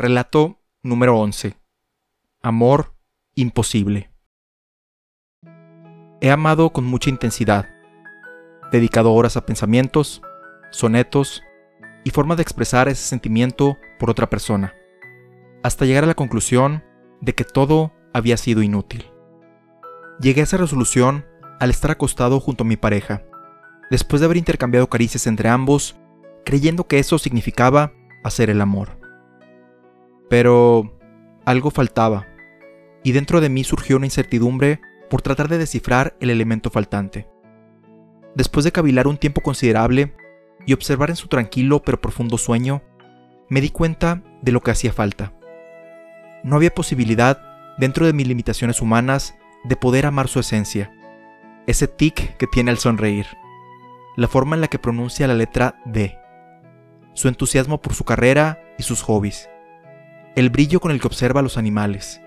Relato número 11. Amor imposible. He amado con mucha intensidad, dedicado horas a pensamientos, sonetos y formas de expresar ese sentimiento por otra persona, hasta llegar a la conclusión de que todo había sido inútil. Llegué a esa resolución al estar acostado junto a mi pareja, después de haber intercambiado caricias entre ambos, creyendo que eso significaba hacer el amor. Pero algo faltaba, y dentro de mí surgió una incertidumbre por tratar de descifrar el elemento faltante. Después de cavilar un tiempo considerable y observar en su tranquilo pero profundo sueño, me di cuenta de lo que hacía falta. No había posibilidad, dentro de mis limitaciones humanas, de poder amar su esencia, ese tic que tiene al sonreír, la forma en la que pronuncia la letra D, su entusiasmo por su carrera y sus hobbies, el brillo con el que observa a los animales.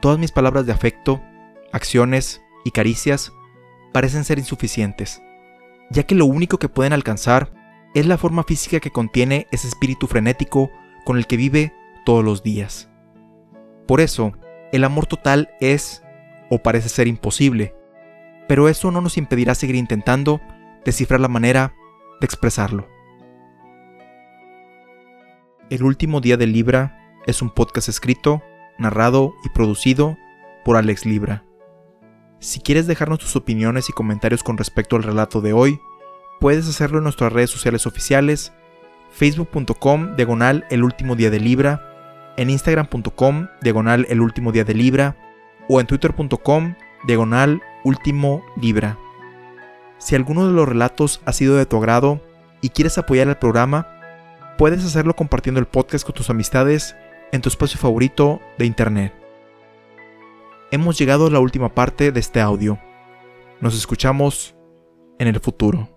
Todas mis palabras de afecto, acciones y caricias parecen ser insuficientes, ya que lo único que pueden alcanzar es la forma física que contiene ese espíritu frenético con el que vive todos los días. Por eso, el amor total es, o parece ser imposible, pero eso no nos impedirá seguir intentando descifrar la manera de expresarlo. El último día de Libra es un podcast escrito, narrado y producido por Alex Libra. Si quieres dejarnos tus opiniones y comentarios con respecto al relato de hoy, puedes hacerlo en nuestras redes sociales oficiales, facebook.com diagonal el último día de Libra, en instagram.com diagonal el último día de Libra o en twitter.com diagonal último Libra. Si alguno de los relatos ha sido de tu agrado y quieres apoyar el programa, puedes hacerlo compartiendo el podcast con tus amistades en tu espacio favorito de Internet. Hemos llegado a la última parte de este audio. Nos escuchamos en el futuro.